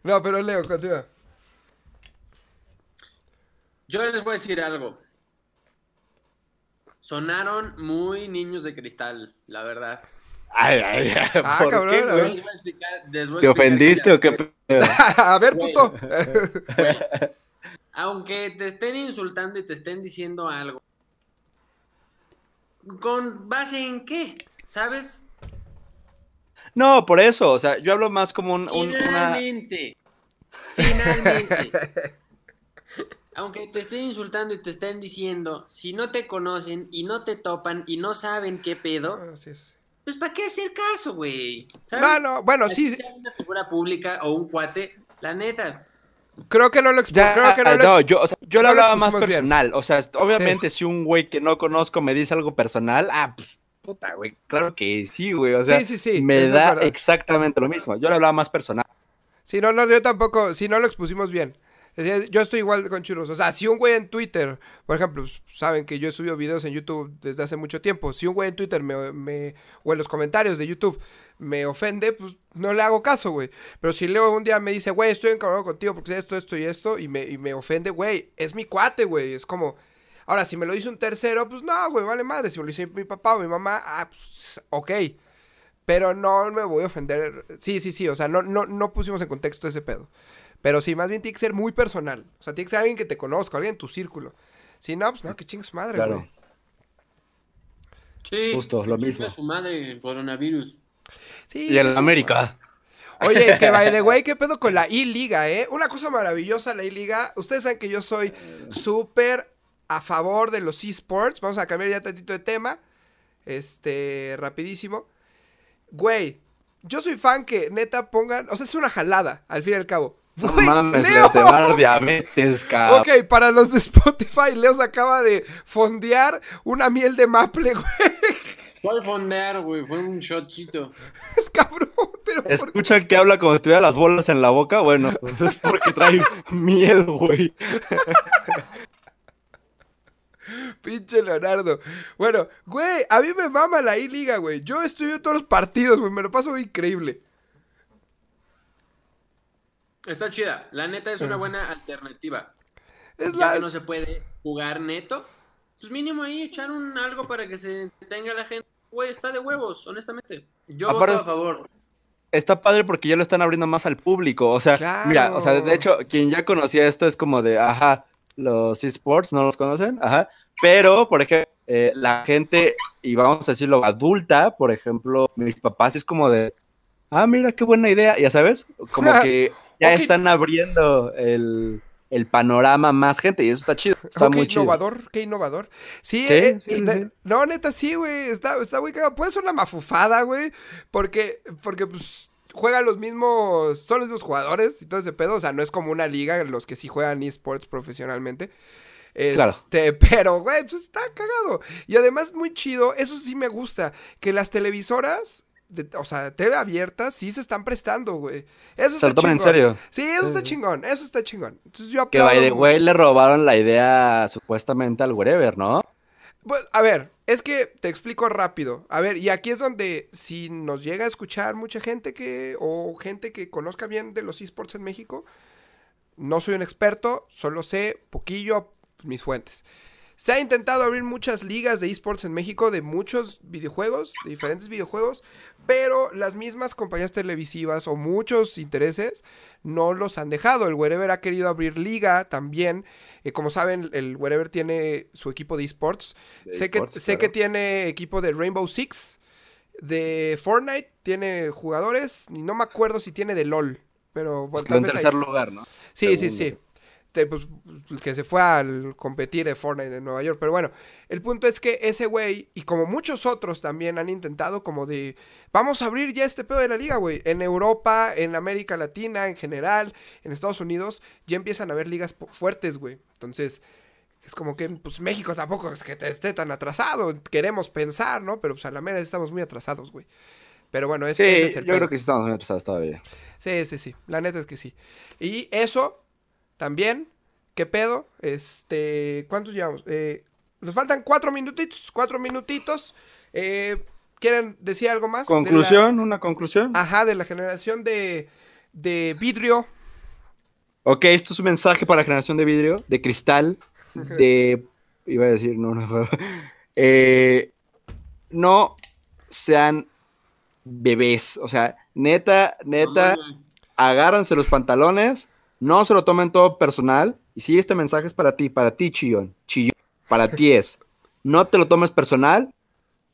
[SPEAKER 2] No, pero Leo, continúa.
[SPEAKER 4] Yo les voy a decir algo. Sonaron muy niños de cristal, la verdad.
[SPEAKER 3] Ay, ay, ay.
[SPEAKER 2] Ah,
[SPEAKER 3] ¿por
[SPEAKER 2] cabrón,
[SPEAKER 3] qué, güey?
[SPEAKER 4] explicar-
[SPEAKER 3] ¿Te ofendiste o qué pedo?
[SPEAKER 2] A ver,
[SPEAKER 4] Güey.
[SPEAKER 2] puto.
[SPEAKER 4] Aunque te estén insultando y te estén diciendo algo, ¿con base en qué? ¿Sabes?
[SPEAKER 3] No, por eso, o sea, yo hablo más como un, un- una...
[SPEAKER 4] Finalmente, finalmente. Aunque te estén insultando y te estén diciendo, si no te conocen y no te topan y no saben qué pedo,
[SPEAKER 2] Ah, sí, sí, sí.
[SPEAKER 4] Pues ¿para qué hacer caso, güey?
[SPEAKER 2] No, no, bueno,
[SPEAKER 4] Así
[SPEAKER 2] sí.
[SPEAKER 4] sea una figura pública o un cuate, la neta.
[SPEAKER 2] Creo que no lo
[SPEAKER 3] Ya,
[SPEAKER 2] creo que no
[SPEAKER 3] ah,
[SPEAKER 2] lo
[SPEAKER 3] no,
[SPEAKER 2] expu-
[SPEAKER 3] yo, o sea, yo
[SPEAKER 2] no
[SPEAKER 3] lo
[SPEAKER 2] lo
[SPEAKER 3] hablaba más
[SPEAKER 2] bien.
[SPEAKER 3] personal. O sea, obviamente, si un güey que no conozco me dice algo personal, ah, pues, puta, güey. Claro que sí, güey. O sea,
[SPEAKER 2] Sí, sí, sí,
[SPEAKER 3] me da
[SPEAKER 2] verdad.
[SPEAKER 3] exactamente lo mismo. Yo lo hablaba más personal.
[SPEAKER 2] Sí, no, no, yo tampoco, si no lo expusimos bien. Yo estoy igual con churros. O sea, si un güey en Twitter, por ejemplo, saben que yo he subido videos en YouTube desde hace mucho tiempo. Si un güey en Twitter me, o en los comentarios de YouTube me ofende, pues no le hago caso, güey. Pero si Leo un día me dice, güey, estoy encabronado contigo porque esto, esto y esto, y me, y me ofende, güey, es mi cuate, güey. Es como. Ahora, si me lo dice un tercero, pues no, güey, vale madre. Si me lo dice mi papá o mi mamá, ah, pues ok. Pero no me voy a ofender. Sí, sí, sí. O sea, no, no, no pusimos en contexto ese pedo. Pero sí, más bien tiene que ser muy personal. O sea, tiene que ser alguien que te conozca, alguien en tu círculo. Si no, pues no, que chingue su madre,
[SPEAKER 3] Claro.
[SPEAKER 2] güey.
[SPEAKER 4] Sí.
[SPEAKER 3] Justo, lo
[SPEAKER 4] chinga
[SPEAKER 3] mismo.
[SPEAKER 4] su madre, el coronavirus.
[SPEAKER 2] Sí,
[SPEAKER 3] Y en América.
[SPEAKER 2] Oye, que by the way, ¿qué pedo con la I-Liga, eh? Una cosa maravillosa la I-Liga. Ustedes saben que yo soy súper a favor de los esports. Vamos a cambiar ya tantito de tema. Este, rapidísimo. Güey, yo soy fan que neta pongan. O sea, es una jalada, al fin y al cabo.
[SPEAKER 3] No mames,
[SPEAKER 2] Leo.
[SPEAKER 3] le te va a dar diabetes, cabrón.
[SPEAKER 2] Ok, para los de Spotify, Leo se acaba de fondear una miel de maple, güey.
[SPEAKER 4] Fue fondear, güey, fue un shotcito.
[SPEAKER 2] Cabrón, pero ¿por qué?
[SPEAKER 3] Escuchan que habla como si tuviera las bolas en la boca. Bueno, pues es porque trae miel, güey.
[SPEAKER 2] Pinche Leonardo. Bueno, güey, a mí me mama la I-Liga, güey. Yo viendo todos los partidos, güey. Me lo paso increíble.
[SPEAKER 4] Está chida, la neta es una buena alternativa.
[SPEAKER 2] Es
[SPEAKER 4] ya
[SPEAKER 2] la.
[SPEAKER 4] que no se puede jugar neto, pues mínimo ahí echar un algo para que se tenga la gente. Güey, está de huevos, honestamente. Yo
[SPEAKER 3] Aparte-
[SPEAKER 4] voto a favor.
[SPEAKER 3] Está padre porque ya lo están abriendo más al público. O sea,
[SPEAKER 2] Claro.
[SPEAKER 3] mira, o sea, de hecho, quien ya conocía esto es como de, ajá, los esports no los conocen, ajá. Pero, por ejemplo, eh, la gente, y vamos a decirlo, adulta, por ejemplo, mis papás es como de, ah, mira, qué buena idea, ya sabes, como que ya están abriendo el, el panorama más gente y eso está chido, está muy chido.
[SPEAKER 2] innovador, qué innovador. Sí,
[SPEAKER 3] Sí,
[SPEAKER 2] eh,
[SPEAKER 3] sí,
[SPEAKER 2] no, neta, sí, güey. Está, está muy cagado. Puede ser una mafufada, güey. Porque, porque, pues, juegan los mismos. Son los mismos jugadores y todo ese pedo. O sea, no es como una liga los que sí juegan esports profesionalmente.
[SPEAKER 3] Claro.
[SPEAKER 2] Este, pero, güey, pues está cagado. Y además, muy chido, eso sí me gusta, que las televisoras, de- o sea, tele abierta, sí se están prestando, güey. Eso
[SPEAKER 3] Se
[SPEAKER 2] está
[SPEAKER 3] lo toman en
[SPEAKER 2] chingón.
[SPEAKER 3] serio.
[SPEAKER 2] Sí, eso
[SPEAKER 3] Sí,
[SPEAKER 2] está chingón, eso está chingón. Entonces yo
[SPEAKER 3] Que
[SPEAKER 2] aplaudo
[SPEAKER 3] by the way le robaron la idea supuestamente al wherever, ¿no?
[SPEAKER 2] Pues, a ver, es que te explico rápido. A ver, y aquí es donde si nos llega a escuchar mucha gente que o gente que conozca bien de los esports en México, no soy un experto, solo sé poquillo mis fuentes. Se ha intentado abrir muchas ligas de esports en México de muchos videojuegos, de diferentes videojuegos, pero las mismas compañías televisivas o muchos intereses no los han dejado. El Wherever ha querido abrir liga también. Eh, como saben, el Wherever tiene su equipo de esports. Sé que, sé tiene equipo de Rainbow Six, de Fortnite, tiene jugadores, y no me acuerdo si tiene de LOL, pero bueno, tal
[SPEAKER 3] en
[SPEAKER 2] ahí
[SPEAKER 3] tercer lugar, ¿no?
[SPEAKER 2] Sí, sí, sí. Te- pues, que se fue al competir de Fortnite en Nueva York. Pero bueno, el punto es que ese güey, y como muchos otros también han intentado como de, vamos a abrir ya este pedo de la liga, güey. En Europa, en América Latina, en general, en Estados Unidos, ya empiezan a haber ligas fuertes, güey. Entonces, es como que, pues México tampoco es que te- esté tan atrasado. Queremos pensar, ¿no? Pero pues a la mera estamos muy atrasados, güey. Pero bueno, ese,
[SPEAKER 3] Sí,
[SPEAKER 2] ese es el
[SPEAKER 3] yo
[SPEAKER 2] pedo.
[SPEAKER 3] creo que sí estamos muy atrasados todavía.
[SPEAKER 2] Sí, sí, sí. La neta es que sí. Y eso también. ¿Qué pedo? Este. ¿Cuántos llevamos? Eh, nos faltan cuatro minutitos. Cuatro minutitos. Eh, ¿Quieren decir algo más? la-
[SPEAKER 3] Conclusión, una conclusión.
[SPEAKER 2] ajá, de la generación de. de vidrio.
[SPEAKER 3] Ok, esto es un mensaje para la generación de vidrio, de cristal, de... Iba a decir, no, no. eh, no sean bebés. O sea, neta, neta, agárrense los pantalones, no se lo tomen todo personal. Y si este mensaje es para ti, para ti, chillón, chillón, para ti es, no te lo tomes personal,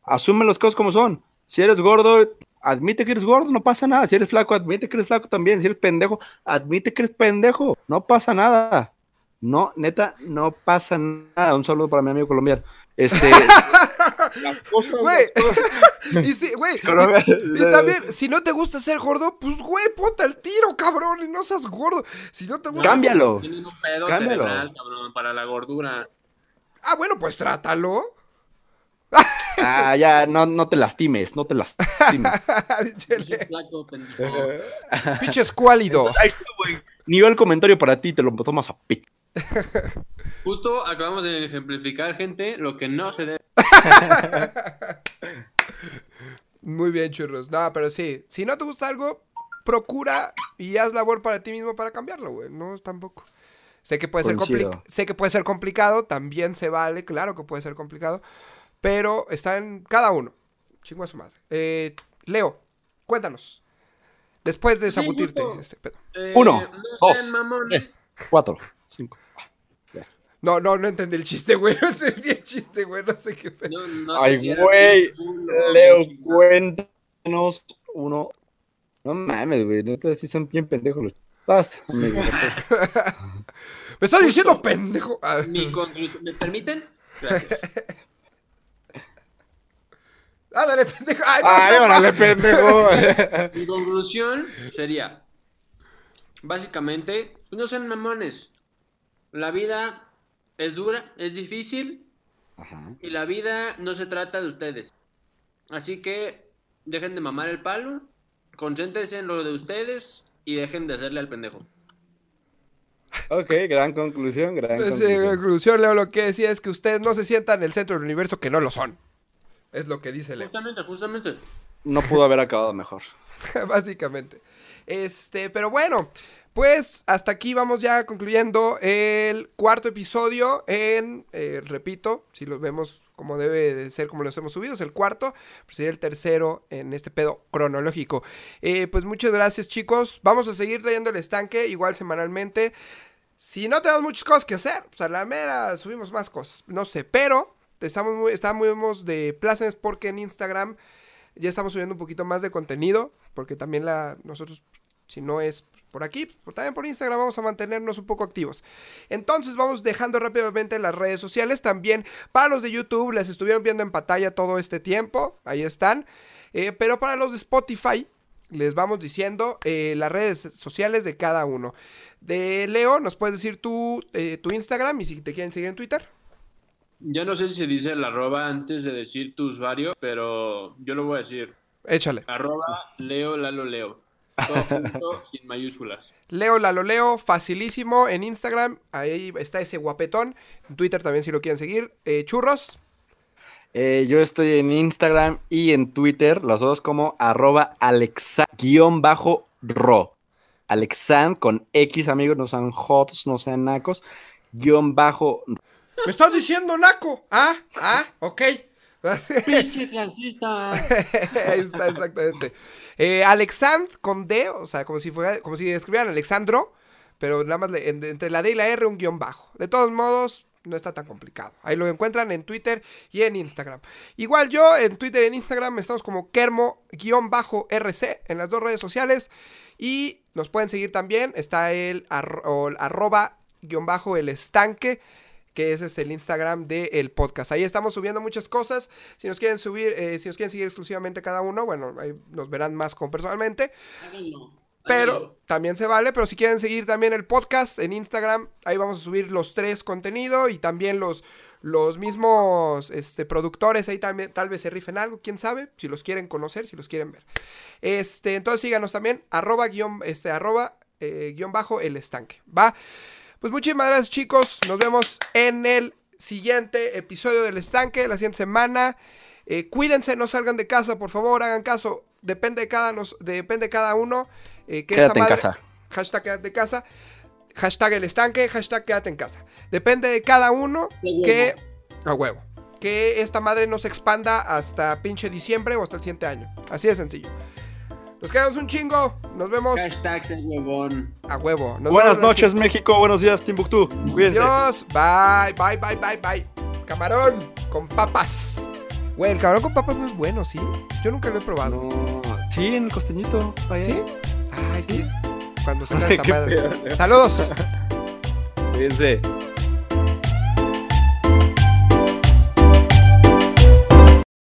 [SPEAKER 3] asume las cosas como son. Si eres gordo, admite que eres gordo, no pasa nada. Si eres flaco, admite que eres flaco también. Si eres pendejo, admite que eres pendejo, no pasa nada. No, neta, no pasa nada. Un saludo para mi amigo colombiano. Este. las cosas. Las cosas-
[SPEAKER 2] Y sí, güey. Y también, si no te gusta ser gordo, pues güey, ponte al tiro, cabrón, y no seas gordo. Si no te gusta.
[SPEAKER 3] Cámbialo.
[SPEAKER 4] Tienen un pedo
[SPEAKER 3] Cámbialo.
[SPEAKER 4] cerebral, cabrón, para la gordura.
[SPEAKER 2] Ah, bueno, pues trátalo.
[SPEAKER 3] Ah, ya, no, no te lastimes, no te lastimes.
[SPEAKER 2] Pinche-
[SPEAKER 4] Flaco, pendejo.
[SPEAKER 2] Pinche escuálido.
[SPEAKER 3] Ahí. Nivel comentario para ti, te lo tomas a pit.
[SPEAKER 4] Justo acabamos de ejemplificar, gente, lo que no se debe.
[SPEAKER 2] Muy bien, churros. No, pero sí, si no te gusta algo, procura y haz labor para ti mismo para cambiarlo, güey. No, tampoco. Sé que puede ser
[SPEAKER 3] Coincido.
[SPEAKER 2] sé que puede ser complicado, también se vale, claro que puede ser complicado, pero está en cada uno. Chingo a su madre. Eh, Leo, cuéntanos. Después de sabutirte este pedo.
[SPEAKER 4] Eh,
[SPEAKER 3] Uno,
[SPEAKER 4] no
[SPEAKER 3] dos,
[SPEAKER 4] mamones.
[SPEAKER 3] Cuatro, cinco.
[SPEAKER 2] No, no, no entendí el chiste, güey. No entendí el chiste, güey. No sé qué pedo.
[SPEAKER 4] No,
[SPEAKER 3] Ay, güey. Leo, cuéntanos uno. No mames, güey. Neta, sí son bien pendejos los. Basta, amigo.
[SPEAKER 2] Me estás diciendo pendejo. Ah,
[SPEAKER 4] Mi conclusión, ¿me permiten? Gracias.
[SPEAKER 2] Ándale, pendejo. Ay, no,
[SPEAKER 3] Ay,
[SPEAKER 2] no,
[SPEAKER 3] órale, pendejo.
[SPEAKER 4] Mi conclusión sería, básicamente, no sean mamones. La vida es dura, es difícil
[SPEAKER 3] Ajá.
[SPEAKER 4] y la vida no se trata de ustedes. Así que dejen de mamar el palo, concéntrense en lo de ustedes y dejen de hacerle al pendejo.
[SPEAKER 3] Ok, gran conclusión, gran
[SPEAKER 2] Entonces, en
[SPEAKER 3] conclusión.
[SPEAKER 2] conclusión, Leo, lo que decía es que ustedes no se sientan en el centro del universo que no lo son. Es lo que dice Leo,
[SPEAKER 4] Justamente, justamente.
[SPEAKER 3] No pudo haber acabado mejor.
[SPEAKER 2] básicamente. Este, pero bueno, pues hasta aquí vamos ya concluyendo el cuarto episodio en, eh, repito, si lo vemos como debe de ser, como los hemos subido, es el cuarto, pues sería el tercero en este pedo cronológico. Eh, pues muchas gracias chicos, vamos a seguir trayendo el estanque igual semanalmente. Si no tenemos muchas cosas que hacer, pues a la mera subimos más cosas, no sé, pero estamos muy, estamos de plácemes porque en Instagram ya estamos subiendo un poquito más de contenido, porque también la nosotros, si no es por aquí, también por Instagram vamos a mantenernos un poco activos. Entonces vamos dejando rápidamente las redes sociales, también para los de YouTube, les estuvieron viendo en pantalla todo este tiempo, ahí están, Eh, pero para los de Spotify, les vamos diciendo eh, las redes sociales de cada uno. De Leo, ¿nos puedes decir tu, eh, tu Instagram y si te quieren seguir en Twitter?
[SPEAKER 4] Ya no sé si se dice el arroba antes de decir tu usuario, pero yo lo voy a decir.
[SPEAKER 2] Échale.
[SPEAKER 4] Arroba Leo Lalo Leo. Todo junto, sin mayúsculas.
[SPEAKER 2] Leo Lalo Leo, facilísimo en Instagram. Ahí está ese guapetón. En Twitter también si lo quieren seguir. Eh, churros.
[SPEAKER 3] Eh, yo estoy en Instagram y en Twitter, los dos como arroba alexa-ro. Alexand con X, amigos, no sean hots, no sean nacos, guion bajo.
[SPEAKER 2] ¿Me estás diciendo naco? Ah, ah, ok.
[SPEAKER 4] ¡Pinche clasista!
[SPEAKER 2] Ahí está, exactamente. Eh, Alexand con D, o sea, como si fuera, como si escribieran Alexandro, pero nada más le- en- entre la D y la R un guion bajo. De todos modos, no está tan complicado. Ahí lo encuentran en Twitter y en Instagram. Igual yo en Twitter y en Instagram estamos como Kermo-RC en las dos redes sociales. Y nos pueden seguir también. Está el arro- el arroba guion bajo el estanque. Que ese es el Instagram del podcast. Ahí estamos subiendo muchas cosas. Si nos quieren subir, eh, si nos quieren seguir exclusivamente cada uno, bueno, ahí nos verán más con personalmente.
[SPEAKER 4] Háganlo.
[SPEAKER 2] Pero también se vale, pero si quieren seguir también el podcast en Instagram, ahí vamos a subir los tres contenido y también los, los mismos este, productores ahí también tal vez se rifen algo, quién sabe, si los quieren conocer, si los quieren ver. Este, entonces síganos también, arroba guion, este, arroba eh, guion bajo el estanque, ¿va? Pues muchísimas gracias chicos, nos vemos en el siguiente episodio del estanque, la siguiente semana. Eh, cuídense, no salgan de casa, por favor, hagan caso. Depende de cada, nos, depende de cada uno. eh, que esta
[SPEAKER 3] Quédate en
[SPEAKER 2] madre-
[SPEAKER 3] casa.
[SPEAKER 2] Hashtag quédate en casa. Hashtag el estanque. Hashtag quédate en casa. Depende de cada uno que. A huevo. Que esta madre no se expanda hasta pinche diciembre o hasta el siguiente año. Así de sencillo. Nos quedamos un chingo. Nos vemos
[SPEAKER 4] Hashtag huevón.
[SPEAKER 2] a huevo. Nos
[SPEAKER 3] Buenas noches, México. Buenos días, Timbuktu. Cuídense.
[SPEAKER 2] Adiós. Bye, bye, bye, bye, bye. Camarón con papas. Güey, el camarón con papas no es bueno, ¿sí? Yo nunca lo he probado.
[SPEAKER 3] No. Sí, en el costeñito. ahí.
[SPEAKER 2] ¿Sí? Ay, qué... Cuando salga esta madre. Saludos.
[SPEAKER 3] Cuídense.